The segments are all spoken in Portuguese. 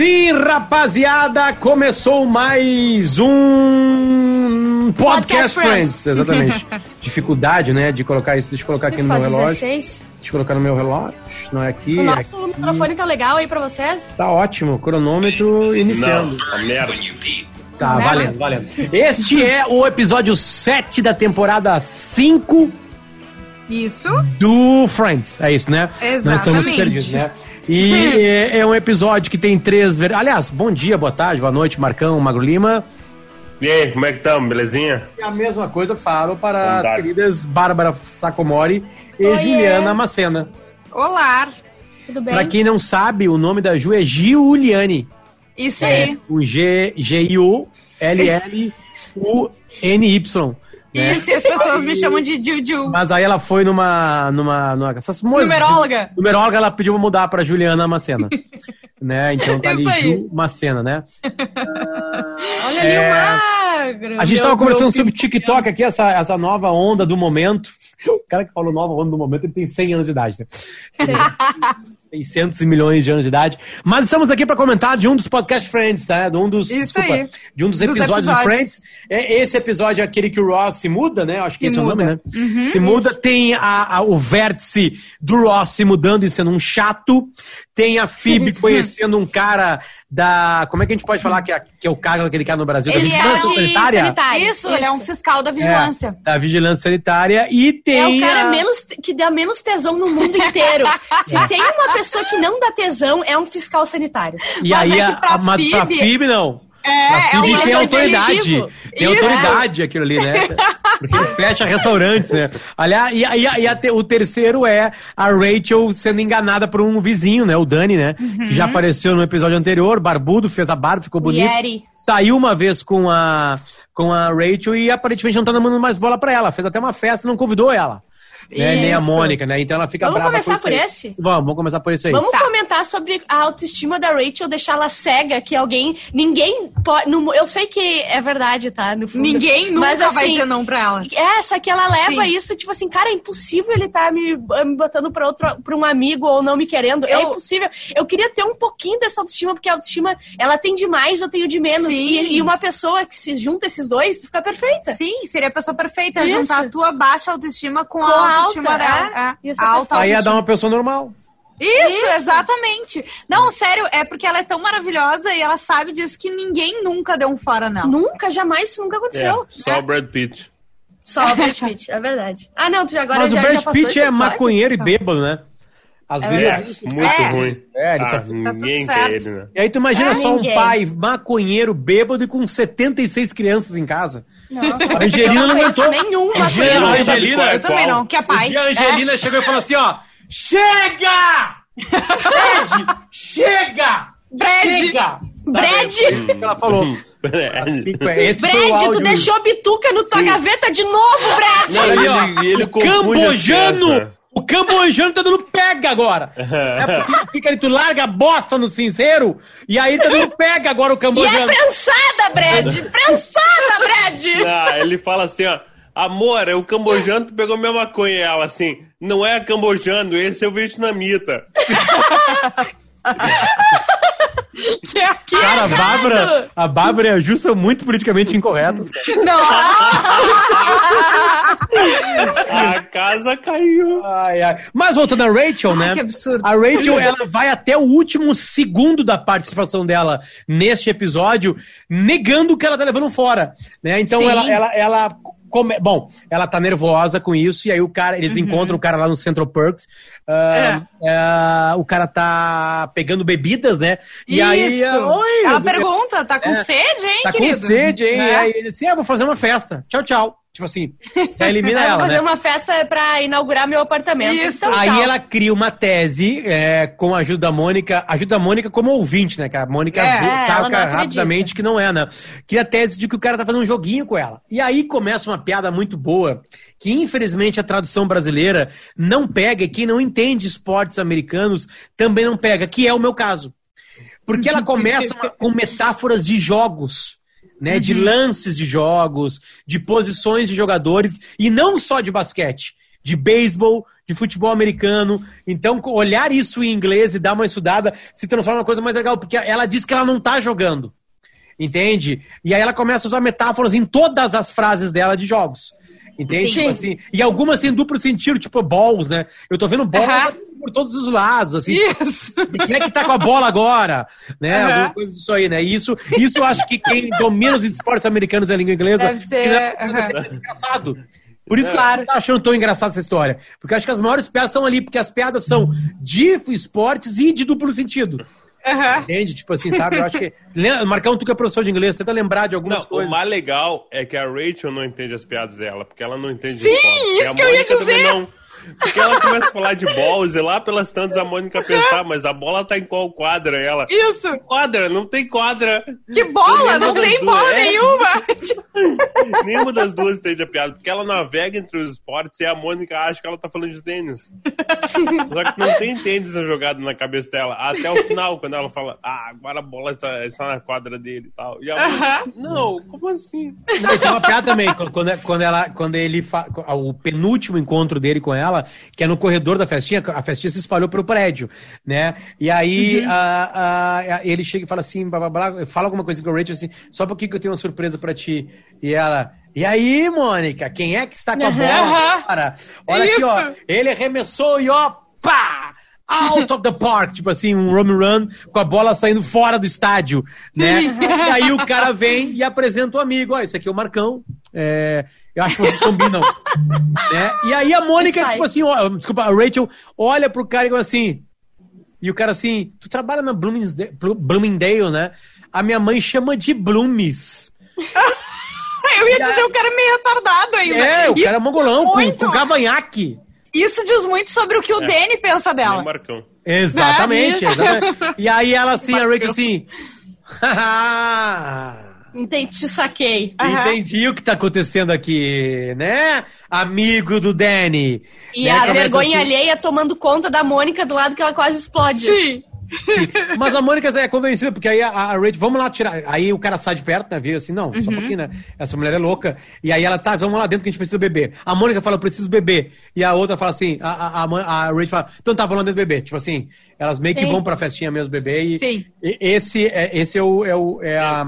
Sim, rapaziada, começou mais um Podcast, Podcast Friends. Friends. Exatamente. Dificuldade, né, de colocar isso. Deixa eu colocar aqui no meu relógio. 16. Deixa eu colocar no meu relógio. Não é aqui. O é nosso aqui. microfone tá legal aí pra vocês? Tá ótimo, cronômetro iniciando. Não, a merda. Tá, Não é, valendo, valendo. Este é o episódio 7 da temporada 5 Isso. do Friends. É isso, né? Nós estamos Exatamente. perdidos, né? E é, é um episódio que tem três. ver- Aliás, bom dia, boa tarde, boa noite, Marcão, Magro Lima. E aí, como é que estamos? Belezinha? E a mesma coisa falo para as queridas Bárbara Sacomori e Oiê. Juliana Macena. Olá. Tudo bem? Pra quem não sabe, o nome da Ju é Giuliane. Isso É aí. o G G-I-U-L-L-U-N-Y. Né? Isso, e as pessoas me chamam de Juju. Mas aí ela foi numa. numa, numa essas moças- Numeróloga. Numeróloga, ela pediu pra mudar pra Juliana Macena. né? Então tá ali Isso. Ju Macena, né? Olha ali É, o magro. A gente tava conversando sobre TikTok aqui, essa, essa nova onda do momento. O cara que falou nova onda do momento, ele tem 100 anos de idade, né? Sim. 600 milhões de anos de idade. Mas estamos aqui para comentar de um dos podcast Friends, tá? De um dos, Isso aí. de um dos Dos episódios, do episódios. Friends. É, esse episódio é aquele que o Ross se muda, né? Acho que Se esse é o nome, né? muda. Uhum. se muda. Tem a, a- o vértice do Ross se mudando e sendo um chato. Tem a Phoebe conhecendo um cara da. Como é que a gente pode falar que é, que é o cargo daquele cara no Brasil? Ele da é vigilância de sanitária? sanitário. Isso, ele é um fiscal da vigilância. É, da vigilância sanitária. E É tem. o cara a- menos, que dá menos tesão no mundo inteiro. Se tem uma pessoa que não dá tesão, é um fiscal sanitário. E Mas aí, é a, que pra a, mas pra Phoebe- Phoebe, não. É, Pra é um tem autoridade. Tem Isso. autoridade aquilo ali, né? Porque fecha restaurantes, né? Aliás, e, e- e a o terceiro é a Rachel sendo enganada por um vizinho, né? O Dani, né? Que já apareceu no episódio anterior, barbudo, fez a barba, ficou bonito. Yeri. Saiu uma vez com a, com a Rachel e aparentemente não tá dando mais bola pra ela. Fez até uma festa e não convidou ela. Né? Nem a. Mônica, né? Então ela fica Vamos brava começar isso por aí. esse? Vamos, vamos começar por isso aí. Vamos Tá. comentar sobre a autoestima da Rachel, deixá-la cega, que alguém. Ninguém pode. no- eu sei que é verdade, tá? No fundo. Ninguém nunca Mas, vai assim, dizer não pra ela. É, só que ela leva Sim. isso, tipo assim, cara, é impossível ele tá me, me botando pra, outro, pra um amigo ou não me querendo. É Eu- impossível. Eu queria ter um pouquinho dessa autoestima, porque a autoestima, ela tem de mais, eu tenho de menos. E, e uma pessoa que se junta esses dois fica perfeita. Sim, seria a pessoa perfeita. Isso. Juntar a tua baixa autoestima com, Com a alta, dela. é. É. Alta Aí ia dar uma pessoa normal. Isso, Isso. exatamente. Não, sério, é porque ela é tão maravilhosa e ela sabe disso que ninguém nunca deu um fora nela. Nunca, jamais, isso nunca É, aconteceu. só o Brad Pitt. Só o Brad Pitt, é verdade. Ah, não, tu já- agora Mas já, o Brad já passou Pitt é episódio? maconheiro e bêbado, né? Às É vezes. É, muito É. ruim. É, ele ah, só- ninguém Tá quer tudo ele, né? E aí tu imagina É, só um ninguém. pai maconheiro, bêbado e com 76 crianças em casa. Não, A Angelina não conheço aguentou. nenhum Angelina, sabe Angelina, é Eu também qual. não, que é pai. dia a Angelina chegou e falou assim, ó, chega! Fred, chega! Brad. Chega! Brad. Ela falou. Assim, esse Brad, áudio. tu deixou a bituca no tua gaveta de novo, Brad! Não, ele, ele as cambojano! O cambojano tá dando pega agora! É porque fica ali, tu larga a bosta no cinzeiro e aí tá dando pega agora o E é cambojano. prensada, Brad! Prensada, Brad! Ah, ele fala assim, ó. Amor, é o cambojano tu pegou minha maconha. E ela assim, não é cambojano, esse é o vietnamita. Que é aqui. Cara, a errado! Bárbara, a Bárbara e a Ju são muito politicamente incorretas. Não. A casa caiu. Ai, ai. Mas voltando a Rachel, né? que absurdo. A Rachel, ela vai até o último segundo da participação dela neste episódio, negando que ela tá levando fora, né? Então Sim. ela, ela, ela come- bom, ela tá nervosa com isso e aí o cara, eles encontram o cara lá no Central Perks. ah, ah, o cara tá pegando bebidas, né? E aí, Isso. ah, oi, Ela pergunta, tá com É. sede, hein, tá querido? com sede, hein? Né? Aí ele assim, ah, vou fazer uma festa. Tchau, tchau. Tipo assim, já elimina Eu ela, vou fazer né? uma festa pra inaugurar meu apartamento. Isso. Então, Aí tchau. ela cria uma tese é, com a ajuda da Mônica, ajuda a Mônica como ouvinte, né? Que a Mônica É, é, saca rapidamente que não é, né? Cria a tese de que o cara tá fazendo um joguinho com ela. E aí começa uma piada muito boa, que infelizmente a tradução brasileira não pega, e quem não entende esportes americanos também não pega, que é o meu caso. Porque ela começa uma- com metáforas de jogos. Né, de lances de jogos, de posições de jogadores, e não só de basquete. de beisebol, de futebol americano. Então, olhar isso em inglês e dar uma estudada se transforma uma coisa mais legal, porque ela diz que ela não tá jogando. Entende? E aí ela começa a usar metáforas em todas as frases dela de jogos. Entende? Tipo assim, e algumas têm duplo sentido, tipo balls, né? Eu tô vendo balls Aham. Por todos os lados, assim. Isso. E quem é que tá com a bola agora? Né? Aham. Alguma coisa disso aí, né? E Isso, isso eu acho que quem domina os esportes americanos é a língua inglesa. Deve ser, é assim, engraçado. Por isso que Claro. eu não tô achando tão engraçada essa história. Porque eu acho que as maiores piadas estão ali, porque as piadas são de esportes e de duplo sentido. Aham. Entende? Tipo assim, sabe? Eu acho que. Marcão, tu que é professor de inglês, tenta lembrar de algumas Não, o coisas. mais legal é que a Rachel não entende as piadas dela, porque ela não entende Sim, isso que eu ia dizer. Porque ela começa a falar de balls e lá pelas tantas a Mônica pensar, mas a bola tá em qual quadra? E Ela, Isso. quadra, não tem quadra. Que bola, não tem duas. bola É. nenhuma. Nenhuma das duas entende a piada, porque ela navega entre os esportes e a Mônica acha que ela tá falando de tênis. Só que não tem tênis jogado na cabeça dela. Até o final, quando ela fala, ah, agora a bola está, está na quadra dele e tal. E a Mônica, não, como assim? Não, tem uma piada também, quando- quando, quando, ela, quando ele fa... o penúltimo encontro dele com ela, que é no corredor da festinha, a festinha se espalhou pelo prédio, né? E aí a- a- ele chega e fala assim, blá, blá, blá, fala alguma coisa com a Rachel assim, só pouquinho que eu tenho uma surpresa pra ti. E ela, e aí, Mônica, quem é que está com a bola? Cara? Olha aqui, ó, Isso. ele arremessou e ó, pá! Out of the park, tipo assim, um home run com a bola saindo fora do estádio, né? E aí o cara vem e apresenta o amigo, ó, esse aqui é o Marcão, é, eu acho que vocês combinam, né? E aí a Mônica, E tipo assim, ó, desculpa, a Rachel olha pro cara e fala assim, e o cara assim, tu trabalha na Bloomingdale, Bloomingdale né? A minha mãe chama de Bloomies. Eu ia dizer o cara meio retardado ainda. É, o E cara é mongolão, com, muito. com cavanhaque. Isso diz muito sobre o que o Danny pensa Nem dela. Marcão. Exatamente, Né? exatamente. E aí ela assim, a Rachel assim. Entendi, te saquei. Aham. Entendi o que tá acontecendo aqui, né? Amigo do Danny. E Né, a começa vergonha assim. alheia tomando conta da Mônica do lado que ela quase explode. Sim. Mas a Mônica é convencida, porque aí a, a Rachel, vamos lá tirar. Aí o cara sai de perto, né? Vê assim, não, Uhum. só um pouquinho, né? Essa mulher é louca. E aí ela tá, vamos lá dentro que a gente precisa beber. A Mônica fala, eu preciso beber. E a outra fala assim, a, a, a, a Rachel fala, então tá, vamos lá dentro beber. Tipo assim, elas meio que Sim. vão pra festinha mesmo beber. E, Sim. e esse, é, esse é, o, é, o, é a,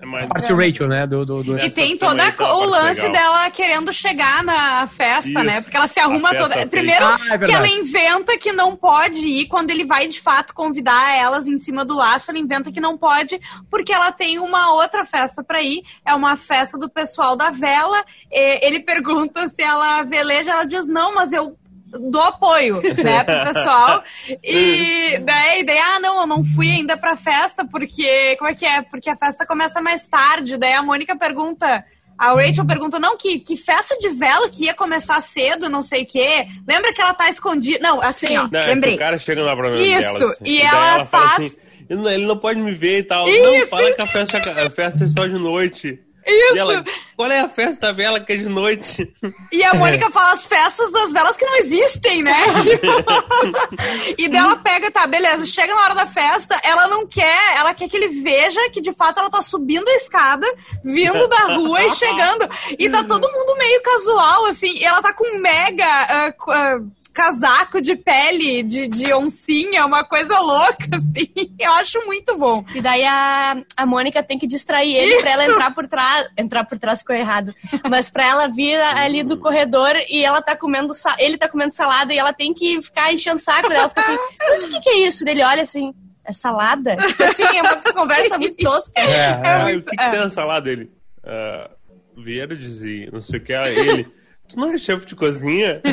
É mais... a parte Rachel, né? Do, do, do- E tem tem uma o lance legal. dela querendo chegar na festa, Isso. né? Porque ela se arruma toda. fez. Primeiro Ah, é que ela inventa que não pode ir quando ele vai de fato convidar elas em cima do laço, ela inventa que não pode porque ela tem uma outra festa pra ir, é uma festa do pessoal da vela. E ele pergunta se ela veleja, ela diz não, mas eu dou apoio, né, pro pessoal. E daí, daí, ah, não, eu não fui ainda pra festa, porque. Como é que é? Porque a festa começa mais tarde. Daí a Mônica pergunta. A Rachel pergunta, não, que, que festa de vela que ia começar cedo, não sei o quê. Lembra que ela tá escondida? Não, assim, ó, Não, é lembrei. o cara chega lá pra mim Isso, dela, assim. e ela fala faz- assim, ele não, pode me ver e tal. Isso, não, fala que a festa, a festa é só de noite. Isso. E ela, qual é a festa da vela que é de noite? E a Mônica fala as festas das velas que não existem, né? Tipo... e daí ela pega, tá, beleza, chega na hora da festa, ela não quer, ela quer que ele veja que de fato ela tá subindo a escada, vindo da rua e chegando. E tá todo mundo meio casual, assim, e ela tá com mega co- ah, casaco de pele, de, de oncinha, uma coisa louca, assim. Eu acho muito bom. E daí a, a Mônica tem que distrair ele pra ela entrar por trás. Entrar por trás ficou errado. Mas pra ela vir ali do corredor e ela tá comendo. Ele tá comendo salada e ela tem que ficar enchendo saco. Daí ela fica assim, mas o que, que é isso? Daí Ele olha assim, é salada? Tipo assim, é uma conversa muito tosca. É, é. Ah, muito- o que, que é. tem na salada dele? Ah, verdes e não sei o que. Aí ele, tu não é chefe de cozinha?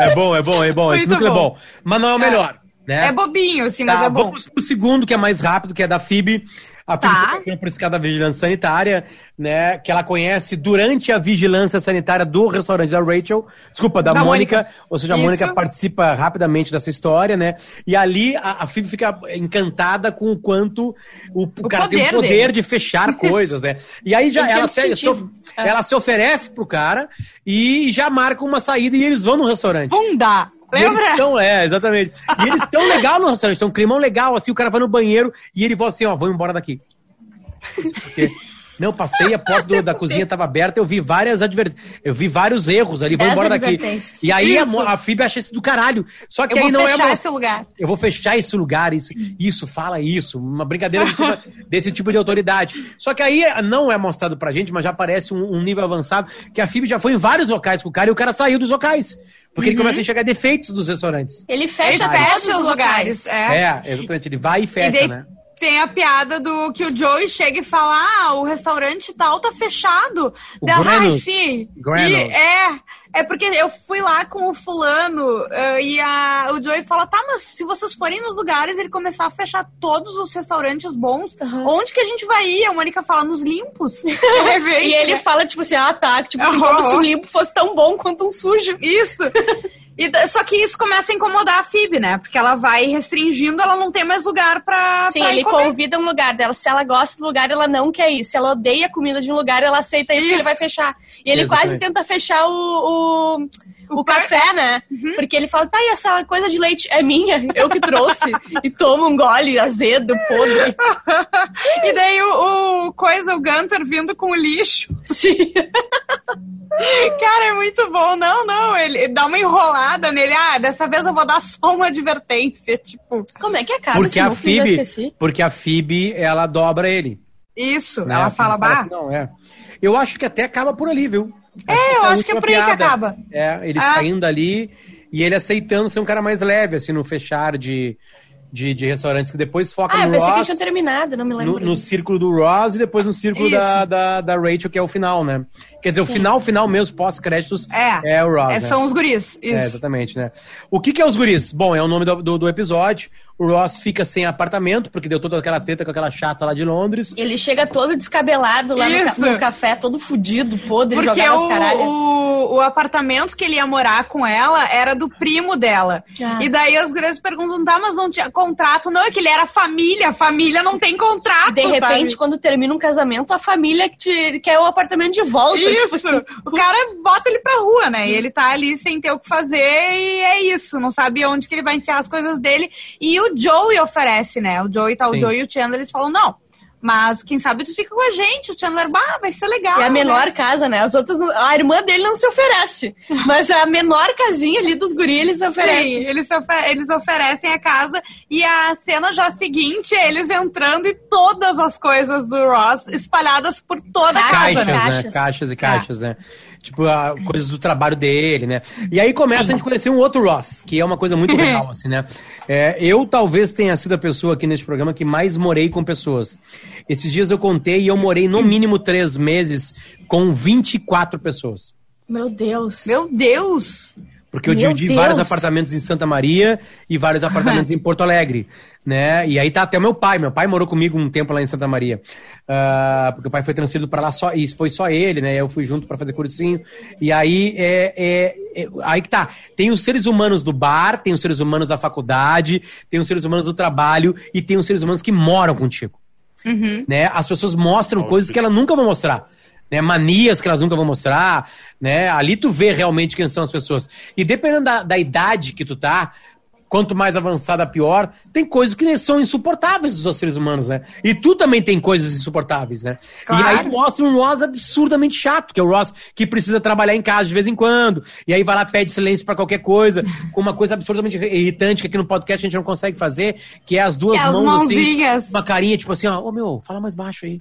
É bom, é bom, é bom. Esse Muito núcleo é bom. bom. Mas não é o melhor. Né? É bobinho, assim, mas Tá, é bom. Vamos pro segundo, que é mais rápido, que é da Phoebe. A Tá. está esse caso da vigilância sanitária, né? Que ela conhece durante a vigilância sanitária do restaurante da Rachel. Desculpa, da, Da Mônica. Mônica. Ou seja, a Isso. Mônica participa rapidamente dessa história, né? E ali a, a Phoebe fica encantada com o quanto o, o cara tem o poder dele. de fechar coisas, né? E aí já ela se, se, ela se oferece pro cara e já marca uma saída e eles vão no restaurante. Bunda! Lembra? tão- é, exatamente. E eles estão legal no restaurante, tão um climão legal, assim, o cara vai no banheiro e ele fala assim, ó, vamos embora daqui. Porque Não, passei, a porta do- da cozinha estava aberta, eu vi várias adver... eu vi vários erros ali, vou Dez embora daqui. advertências. E aí a, Isso. mo- a Phoebe acha isso do caralho. Só que Eu aí vou não é fechar uma- esse lugar. eu vou fechar esse lugar, isso, isso, fala isso, uma brincadeira desse tipo de autoridade. Só que aí não é mostrado pra gente, mas já parece um, um nível avançado, que a FIB já foi em vários locais com o cara e o cara saiu dos locais. Porque ele começa a enxergar defeitos dos restaurantes. Ele Ele fecha fecha todos os lugares. locais. É. É, exatamente, ele vai e fecha, E daí né? Tem a piada do que o Joey chega e fala: Ah, o restaurante tal tá fechado. O Dela, Granos. sim. Granos. E é. É porque eu fui lá com o fulano eh, e a, o Joey fala, tá, mas se vocês forem nos lugares ele começar a fechar todos os restaurantes bons, onde que a gente vai ir? A Mônica fala, nos limpos. E ele fala, tipo assim, ah, tá. Tipo assim, como se um limpo fosse tão bom quanto um sujo. Isso. E só que isso começa a incomodar a Phoebe, né? Porque ela vai restringindo, ela não tem mais lugar pra, Sim, pra ele comer. convida um lugar dela. Se ela gosta do lugar, ela não quer ir. Se ela odeia a comida de um lugar, ela aceita ir porque ele vai fechar. E ele Exatamente. quase tenta fechar o, o, o café, né? Porque ele fala, tá, e essa coisa de leite é minha, eu que trouxe. e toma um gole azedo, podre. E daí o, o coisa, o Gunter vindo com o lixo. Sim. Cara, é muito bom. Não, não, ele dá uma enrolada nele. Ah, dessa vez eu vou dar só uma advertência. Tipo, Como é que acaba Porque esse a Phoebe, esqueci. porque a Phoebe, ela dobra ele. isso. né? Ela fala, bah. assim, Não, é. Eu acho que até acaba por ali, viu? É, eu acho que é última por aí que acaba. É, ele Ah. saindo ali e ele aceitando ser um cara mais leve, assim, no fechar de, de, de restaurantes, que depois foca Ah, no pensei que Ross, tinha terminado, não me lembro. no, no círculo do Ross e depois no círculo da, da, da Rachel, que é o final, né? Quer dizer, o final, final mesmo, pós-créditos, É, é o Ross, É, né? são os guris. É, Isso. exatamente, né? O que, que é os guris? Bom, é o nome do, do, do episódio. O Ross fica sem apartamento, porque deu toda aquela treta com aquela chata lá de Londres. Ele chega todo descabelado lá no, no café, todo fudido, podre, Porque jogado as o, caralhas. o, o apartamento que ele ia morar com ela era do primo dela. Ah. E daí as gurias perguntam, tá, mas não tinha contrato. Não, é que ele era família. Família não tem contrato, De repente, sabe? quando termina um casamento, a família que te, quer o apartamento de volta. Isso! Tipo assim, o cara bota ele pra rua, né? E ele tá ali sem ter o que fazer e é isso. Não sabe onde que ele vai enfiar as coisas dele. E o Joey oferece, né? O Joey tá, o Sim. Joey e o Chandler, eles falam, não. Mas quem sabe tu fica com a gente. O Chandler, bah, vai ser legal. É a menor né? casa, né? As outras, não- a irmã dele não se oferece. Mas a menor casinha ali dos guris, eles Sim, oferecem. eles, ofe- eles oferecem a casa e a cena já seguinte é eles entrando e todas as coisas do Ross espalhadas por toda a casa, Caixas, né? Caixas. Caixas e caixas, né? Tipo, a- coisas do trabalho dele, né? E aí começa a gente conhecer um outro Ross, que é uma coisa muito legal, assim, né? É, eu talvez tenha sido a pessoa aqui neste programa que mais morei com pessoas. Esses dias eu contei e eu morei no mínimo três meses com 24 pessoas. Meu Deus. Meu Deus! Porque eu Meu dividi Deus. vários apartamentos em Santa Maria e vários apartamentos em Porto Alegre, né? E aí tá até o meu pai. Meu pai morou comigo um tempo lá em Santa Maria. Ah, porque o pai foi transferido para lá só, e foi só ele, né? Eu fui junto para fazer cursinho. E aí é, é- é- aí que tá. Tem os seres humanos do bar, tem os seres humanos da faculdade, tem os seres humanos do trabalho e tem os seres humanos que moram contigo né? As pessoas mostram coisas que elas nunca vão mostrar. Né, manias que elas nunca vão mostrar, né? Ali tu vê realmente quem são as pessoas. E dependendo da, da idade que tu tá, quanto mais avançada, pior, tem coisas que são insuportáveis dos seres humanos, né? E tu também tem coisas insuportáveis, né? Claro. E aí mostra um Ross absurdamente chato, que é o Ross que precisa trabalhar em casa de vez em quando, e aí vai lá, pede silêncio pra qualquer coisa, com uma coisa absurdamente irritante que aqui no podcast a gente não consegue fazer, que é as duas Que é as mãos mãozinhas. assim, uma carinha tipo assim, ó, ô meu, fala mais baixo aí.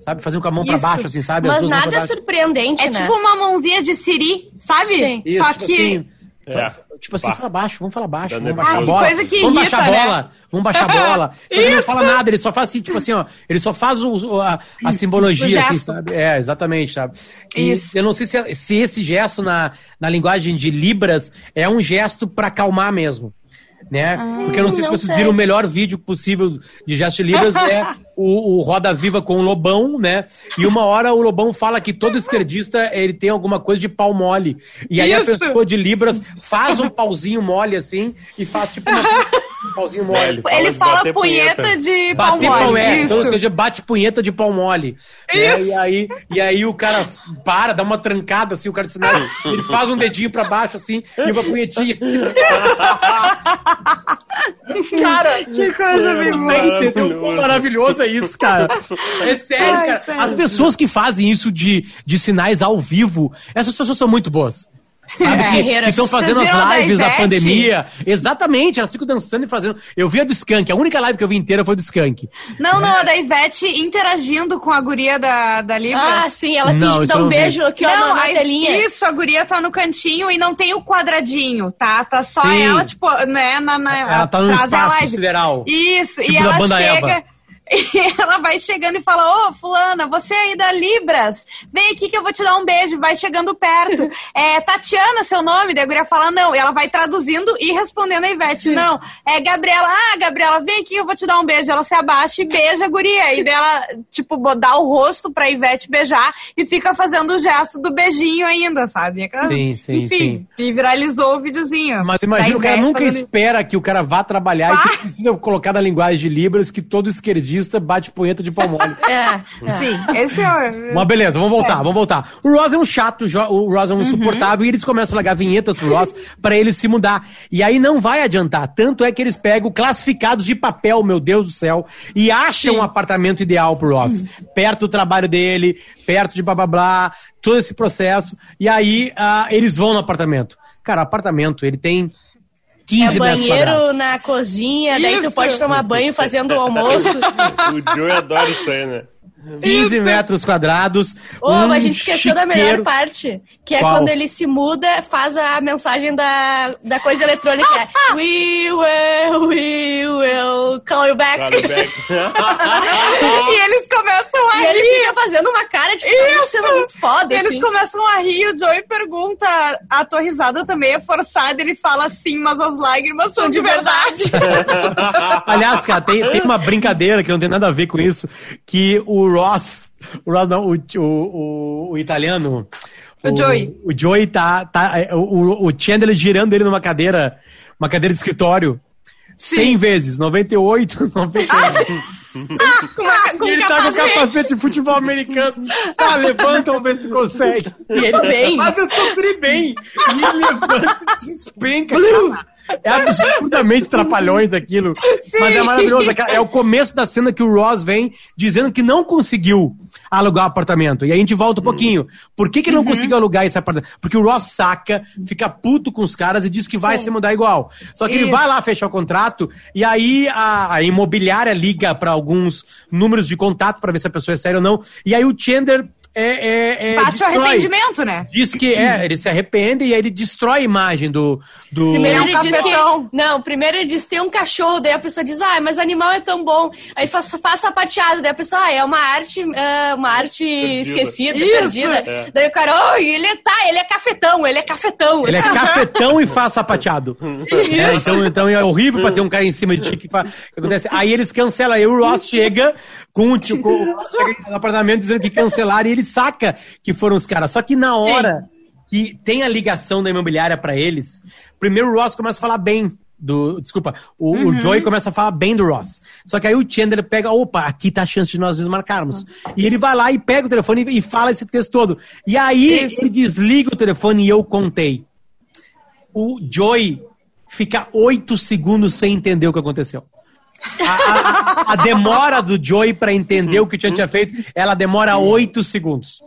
Sabe? Fazer um com a mão pra Isso. baixo, assim, sabe? As Mas nada pra baixo. surpreendente, É né? tipo uma mãozinha de Siri, sabe? Sim. Isso, Só tipo que. assim, É. Tipo assim, Pá. fala baixo, vamos falar baixo, vamos baixar Ah, bola. coisa que vamos irrita, baixar a né? bola, vamos baixar a bola. Só ele não fala nada, ele só faz assim, tipo assim, ó. Ele só faz o, o- a, a simbologia, O assim, sabe? É, exatamente, sabe? E Isso. eu não sei se, se esse gesto na, na linguagem de Libras é um gesto pra acalmar mesmo. Né? Porque eu não sei se não vocês sei. viram o melhor vídeo possível de gesto de Libras, é o, o Roda Viva com o Lobão, né? E uma hora o Lobão fala que todo esquerdista ele tem alguma coisa de pau mole. E aí Isso. a pessoa de Libras faz um pauzinho mole assim e faz tipo uma- um pauzinho mole. Fala Ele fala punheta, punheta. de pau Bater pau mole. é, então, ou seja, bate punheta de pau mole. né? E, aí, e aí o cara para, dá uma trancada assim, o cara diz, não, ele faz um dedinho pra baixo assim e uma punhetinha assim. Cara, Que coisa bem boa. Você entendeu quão maravilhoso é isso, cara? É sério, Ai, cara. sério. As pessoas que fazem isso de, de sinais ao vivo, essas pessoas são muito boas. Sabe? Guerreiras. Que estão fazendo as da lives da Ivete? pandemia. Exatamente, elas ficam dançando e fazendo. Eu vi a do Skank, a única live que eu vi inteira foi do Skank. Não, não, a da Ivete interagindo com a guria da, da Libras. Ah, sim, ela Não, finge que dá um vi. beijo aqui, ó, não, na, na telinha. Isso, a guria tá no cantinho e não tem o quadradinho, tá? Tá só Sim. ela, tipo, né, na, na, Ela tá no da espaço sideral. Isso, Tipo e da ela chega. Eva. E ela vai chegando e fala: Ô, Fulana, você aí da Libras, vem aqui que eu vou te dar um beijo. Vai chegando perto. É Tatiana, seu nome? Daí a guria fala: Não. E ela vai traduzindo e respondendo a Ivete: Não. É Gabriela. Ah, Gabriela, vem aqui que eu vou te dar um beijo. Ela se abaixa e beija a guria. E daí ela, tipo, dá o rosto pra Ivete beijar e fica fazendo o gesto do beijinho ainda, sabe? Sim, sim, Enfim, sim. e viralizou o videozinho. Mas imagina, o cara nunca fazendo isso. espera que o cara vá trabalhar e que precisa colocar na linguagem de Libras que todo esquerdista bate punheta de pau mole. É, é. Sim, esse é o. Mas beleza, vamos voltar, vamos voltar. O Ross é um chato, o Ross é Uhum. um insuportável e eles começam a largar vinhetas pro Ross pra ele se mudar. E aí não vai adiantar. Tanto é que eles pegam classificados de papel, meu Deus do céu, e acham um apartamento ideal pro Ross. Uhum. Perto do trabalho dele, perto de blá blá blá, todo esse processo. E aí ah, eles vão no apartamento. Cara, o apartamento, ele tem 15 É metros quadrados. banheiro na cozinha, daí tu Isso. pode tomar banho fazendo o almoço. O Joey adora isso aí, né? 15 metros quadrados. Ô, um mas a gente esqueceu da melhor chiqueiro. parte, que é Qual? quando ele se muda, faz a mensagem da, da coisa eletrônica. é, We will, we will call you back. E eles começam a E ele rir. fica fazendo uma cara de que tá sendo muito foda, E eles assim. começam a rir, o Joey pergunta, a tua risada também é forçada, ele fala sim, mas as lágrimas são de verdade. Aliás, cara, tem, tem uma brincadeira que não tem nada a ver com isso, que o Ross, o Ross não, o, o, o, o italiano... O Joey. O Joey tá, tá é, o, o Chandler girando ele numa cadeira, uma cadeira de escritório, 100 vezes, 98, 99. com uma, com E ele tá com capacete de futebol americano. Ah, levanta, vamos ver se tu consegue. E ele, bem. Mas eu sofri bem. E ele levanta e te espenca, cara. É absurdamente trapalhões aquilo. Mas é maravilhoso. É o começo da cena que o Ross vem dizendo que não conseguiu alugar o apartamento. E aí a gente volta um pouquinho. Por que, que ele não conseguiu alugar esse apartamento? Porque o Ross saca, fica puto com os caras e diz que vai se mudar igual. Só que ele Isso. vai lá fechar o contrato e aí a, a imobiliária liga para alguns números de contato para ver se a pessoa é séria ou não. E aí o Chandler é, é, é, Bate o destrói. arrependimento, né? Diz que é, ele se arrepende e aí ele destrói a imagem do. do... Primeiro Ele é um diz que. Não, primeiro ele diz que tem um cachorro, daí a pessoa diz, ah, mas animal é tão bom. Aí faz, faz sapateado, daí a pessoa, ah, é uma arte, é uma arte esquecida, Isso. perdida. É. Daí o cara, oh, ele tá, ele é cafetão, ele é cafetão. Ele é cafetão e faz sapateado. É, então, então é horrível pra ter um cara em cima de ti que, fa... que acontece. Aí eles cancelam. Aí o Ross chega com o chega no apartamento dizendo que cancelaram e ele saca que foram os caras. Só que na hora que tem a ligação da imobiliária pra eles, primeiro o Ross começa a falar bem. Do, desculpa, o, o Joey começa a falar bem do Ross. Só que aí o Chandler pega, opa, aqui tá a chance de nós desmarcarmos. E ele vai lá e pega o telefone e, e fala esse texto todo. E aí Isso. ele desliga o telefone e eu contei o Joey fica oito segundos sem entender o que aconteceu. A, a- a demora do Joey pra entender o que o Tchan tinha feito, ela demora oito segundos.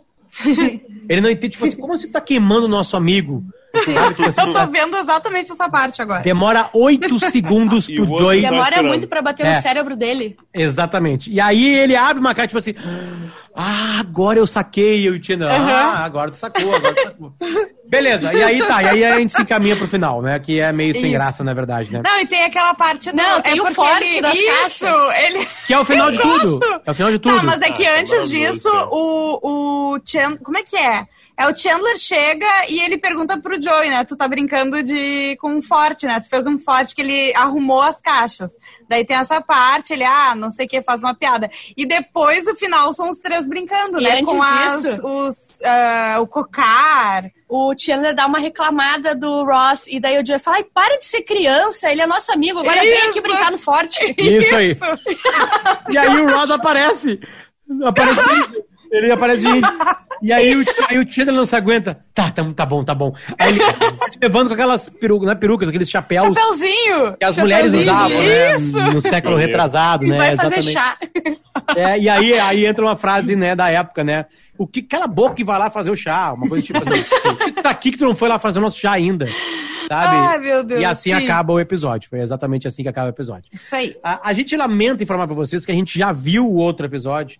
Ele não entende, tipo assim, como você tá queimando o nosso amigo? Sabe, tipo assim, Eu tô vendo exatamente essa parte agora. demora oito segundos pro Joey. Só Demora muito pra bater É. no cérebro dele. Exatamente. E aí ele abre uma cara, tipo assim, ah, agora eu saquei, eu tinha. Ah, agora tu sacou, agora tu sacou. Beleza, e aí tá, e aí a gente se encaminha pro final, né? Que é meio sem Isso. graça, na verdade, né? Não, e tem aquela parte do... Não, tem o forte ele... das Isso, caixas. ele... Que é o final Eu de tudo. gosto. É o final de tudo. Tá, mas é que Ah, antes maravilhoso, disso, o, o Chandler... Como é que é? É o Chandler chega e ele pergunta pro Joey, né? Tu tá brincando de com um forte, né? Tu fez um forte que ele arrumou as caixas. Daí tem essa parte, ele, ah, não sei o que, faz uma piada. E depois, o final, são os três brincando, E né? antes com as, disso- os, ah, o cocar. O Chandler dá uma reclamada do Ross e daí o Joey fala, ai, para de ser criança, ele é nosso amigo, agora vem aqui Isso. brincar no forte. Isso aí. E aí o Ross aparece. Aparece. Ele aparece. E aí o, aí o Chandler não se aguenta. Tá, tá, tá bom, tá bom. Aí ele vai te levando com aquelas peru, não é perucas, aqueles chapéus Chapeuzinho! que as mulheres usavam, né? Isso! No século retrasado, E né? vai fazer Exatamente. chá. É, e aí, aí entra uma frase, né, da época, né? O que, cala a boca que vai lá fazer o chá, uma coisa tipo assim. "Por que tá aqui que tu não foi lá fazer o nosso chá ainda, sabe? Ai, meu Deus, E assim sim. acaba o episódio. Foi exatamente assim que acaba o episódio. Isso aí. A, a gente lamenta informar pra vocês que a gente já viu o outro episódio.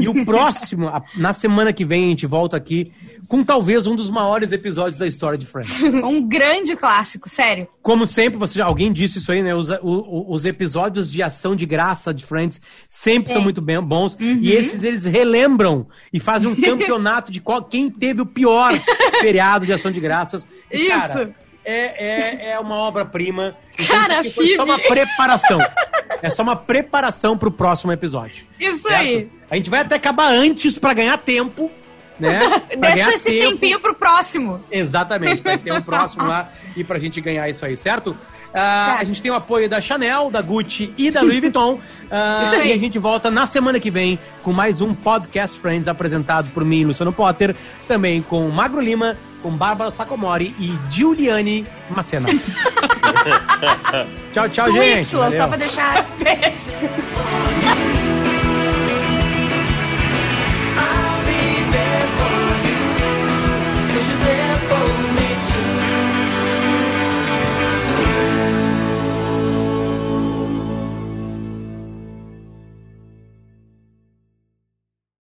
E o próximo, a- na semana que vem, a gente volta aqui com talvez um dos maiores episódios da história de Friends. Um grande clássico, sério. Como sempre, você já, alguém disse isso aí, né? Os, o- os episódios de ação de graça de Friends sempre são muito bem, bons. E esses eles relembram e fazem um campeonato de qual, quem teve o pior feriado de ação de graças. E, Isso. Cara, é, é, é uma obra-prima. Então, Cara, aqui foi só uma preparação. É só uma preparação pro próximo episódio. Isso certo? aí. A gente vai até acabar antes pra ganhar tempo, né? Deixa esse tempo. tempinho pro próximo. Exatamente, vai ter um próximo lá e pra gente ganhar isso aí, certo? Ah, Certo. a gente tem o apoio da Chanel, da Gucci e da Louis Vuitton. Isso aí. e a gente volta na semana que vem com mais um Podcast Friends apresentado por mim, Luciano Potter, também com Magro Lima, com Bárbara Sacomori e Giuliane Macena. tchau, tchau, Com gente. Y, só pra deixar. Beijo.